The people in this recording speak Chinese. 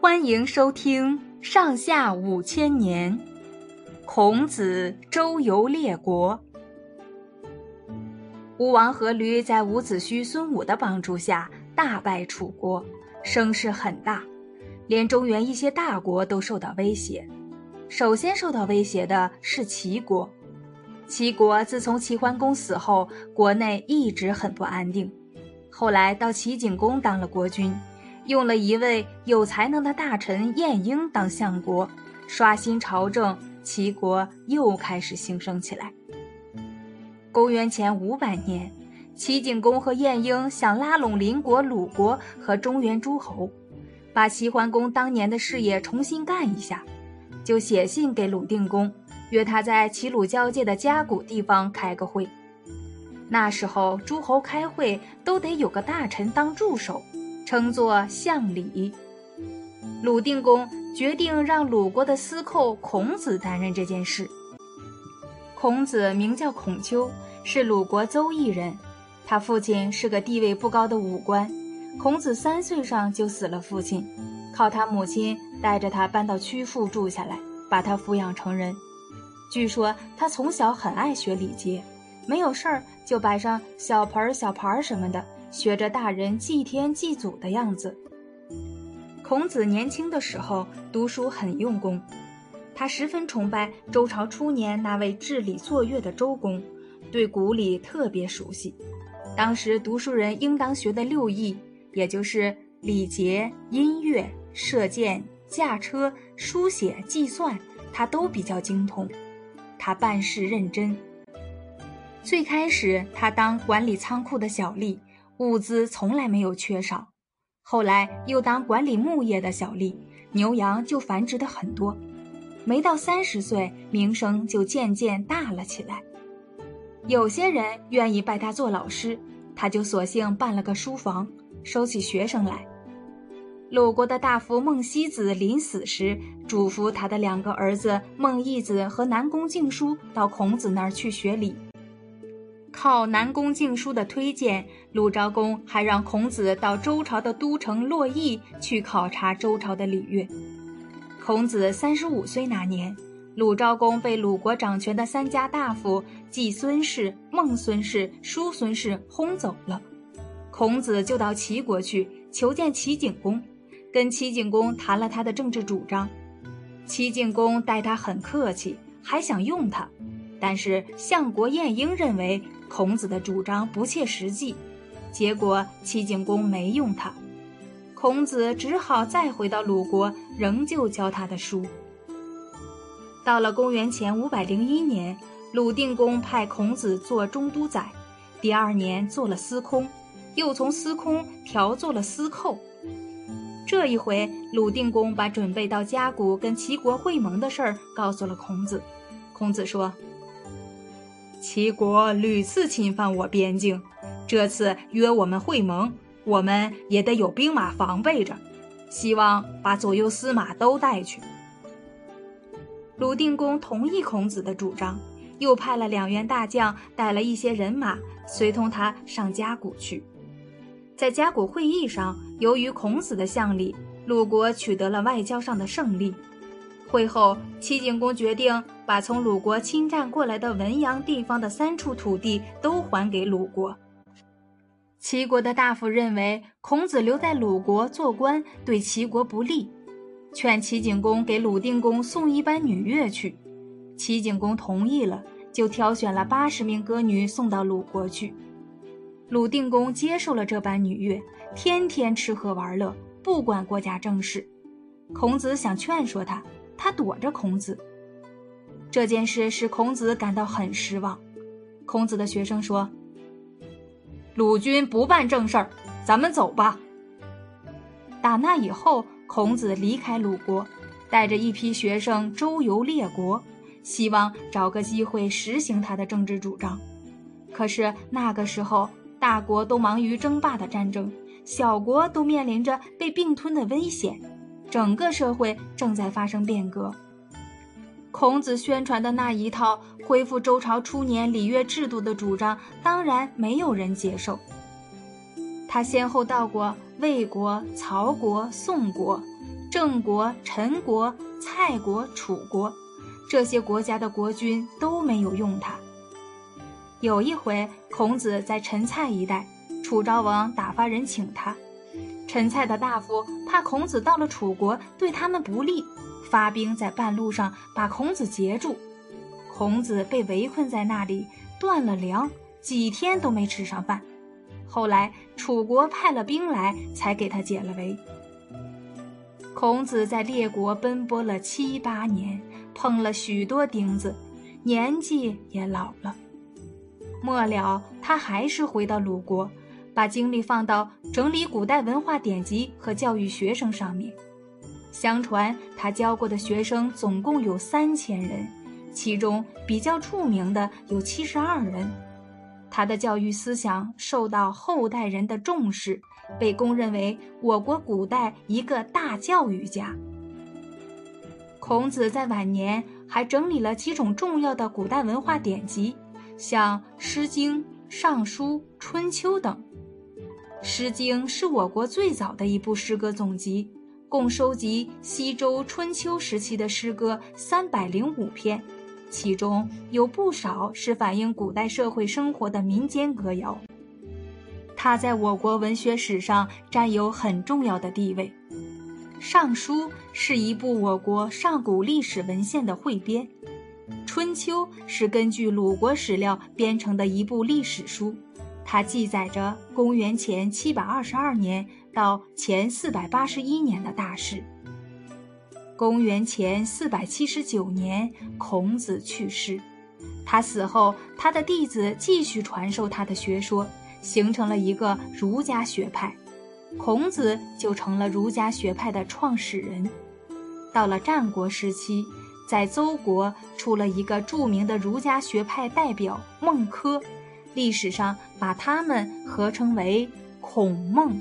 欢迎收听《上下五千年》，孔子周游列国。吴王阖闾在伍子胥、孙武的帮助下大败楚国，声势很大，连中原一些大国都受到威胁。首先受到威胁的是齐国。齐国自从齐桓公死后，国内一直很不安定。后来到齐景公当了国君。用了一位有才能的大臣晏婴当相国，刷新朝政，齐国又开始兴盛起来。公元前五百年，齐景公和晏婴想拉拢邻国鲁国和中原诸侯，把齐桓公当年的事业重新干一下，就写信给鲁定公，约他在齐鲁交界的嘉谷地方开个会。那时候诸侯开会都得有个大臣当助手。称作相礼。鲁定公决定让鲁国的司寇孔子担任这件事。孔子名叫孔丘，是鲁国邹邑人。他父亲是个地位不高的武官。孔子三岁上就死了父亲，靠他母亲带着他搬到曲阜住下来，把他抚养成人。据说他从小很爱学礼节，没有事儿就摆上小盆儿、小盘儿什么的。学着大人祭天祭祖的样子。孔子年轻的时候读书很用功，他十分崇拜周朝初年那位治理作乐的周公，对古礼特别熟悉。当时读书人应当学的六艺，也就是礼节、音乐、射箭、驾车、书写、计算，他都比较精通。他办事认真。最开始他当管理仓库的小吏。物资从来没有缺少，后来又当管理牧业的小吏，牛羊就繁殖的很多。没到三十岁，名声就渐渐大了起来。有些人愿意拜他做老师，他就索性办了个书房，收起学生来。鲁国的大夫孟西子临死时，嘱咐他的两个儿子孟义子和南宫敬叔到孔子那儿去学礼。靠南宫敬叔的推荐，鲁昭公还让孔子到周朝的都城洛邑去考察周朝的礼乐。孔子三十五岁那年，鲁昭公被鲁国掌权的三家大夫季孙氏、孟孙氏、叔孙氏轰走了。孔子就到齐国去求见齐景公，跟齐景公谈了他的政治主张。齐景公待他很客气，还想用他，但是相国晏婴认为。孔子的主张不切实际，结果齐景公没用他，孔子只好再回到鲁国，仍旧教他的书。到了公元前五百零一年，鲁定公派孔子做中都宰，第二年做了司空，又从司空调做了司寇。这一回，鲁定公把准备到嘉谷跟齐国会盟的事儿告诉了孔子，孔子说。齐国屡次侵犯我边境，这次约我们会盟，我们也得有兵马防备着。希望把左右司马都带去。鲁定公同意孔子的主张，又派了两员大将，带了一些人马，随同他上嘉谷去。在嘉谷会议上，由于孔子的相礼，鲁国取得了外交上的胜利。会后，齐景公决定把从鲁国侵占过来的文阳地方的三处土地都还给鲁国。齐国的大夫认为孔子留在鲁国做官对齐国不利，劝齐景公给鲁定公送一班女乐去。齐景公同意了，就挑选了八十名歌女送到鲁国去。鲁定公接受了这班女乐，天天吃喝玩乐，不管国家政事。孔子想劝说他。他躲着孔子，这件事使孔子感到很失望。孔子的学生说：“鲁君不办正事儿，咱们走吧。”打那以后，孔子离开鲁国，带着一批学生周游列国，希望找个机会实行他的政治主张。可是那个时候，大国都忙于争霸的战争，小国都面临着被并吞的危险。整个社会正在发生变革。孔子宣传的那一套恢复周朝初年礼乐制度的主张，当然没有人接受。他先后到过魏国、曹国、宋国、郑国、陈国、蔡国、楚国，这些国家的国君都没有用他。有一回，孔子在陈蔡一带，楚昭王打发人请他。陈蔡的大夫怕孔子到了楚国对他们不利，发兵在半路上把孔子截住。孔子被围困在那里，断了粮，几天都没吃上饭。后来楚国派了兵来，才给他解了围。孔子在列国奔波了七八年，碰了许多钉子，年纪也老了。末了，他还是回到鲁国，把精力放到整理古代文化典籍和教育学生上面。相传他教过的学生总共有三千人，其中比较著名的有七十二人。他的教育思想受到后代人的重视，被公认为我国古代一个大教育家。孔子在晚年还整理了几种重要的古代文化典籍，像《诗经》《尚书》《春秋》等。《诗经》是我国最早的一部诗歌总集，共收集西周春秋时期的诗歌三百零五篇。其中有不少是反映古代社会生活的民间歌谣，它在我国文学史上占有很重要的地位。《尚书》是一部我国上古历史文献的汇编，《春秋》是根据鲁国史料编成的一部历史书，它记载着公元前七百二十二年到前四百八十一年的大事。公元前四百七十九年，孔子去世。他死后，他的弟子继续传授他的学说，形成了一个儒家学派。孔子就成了儒家学派的创始人。到了战国时期，在邹国出了一个著名的儒家学派代表孟轲，历史上把他们合称为孔孟。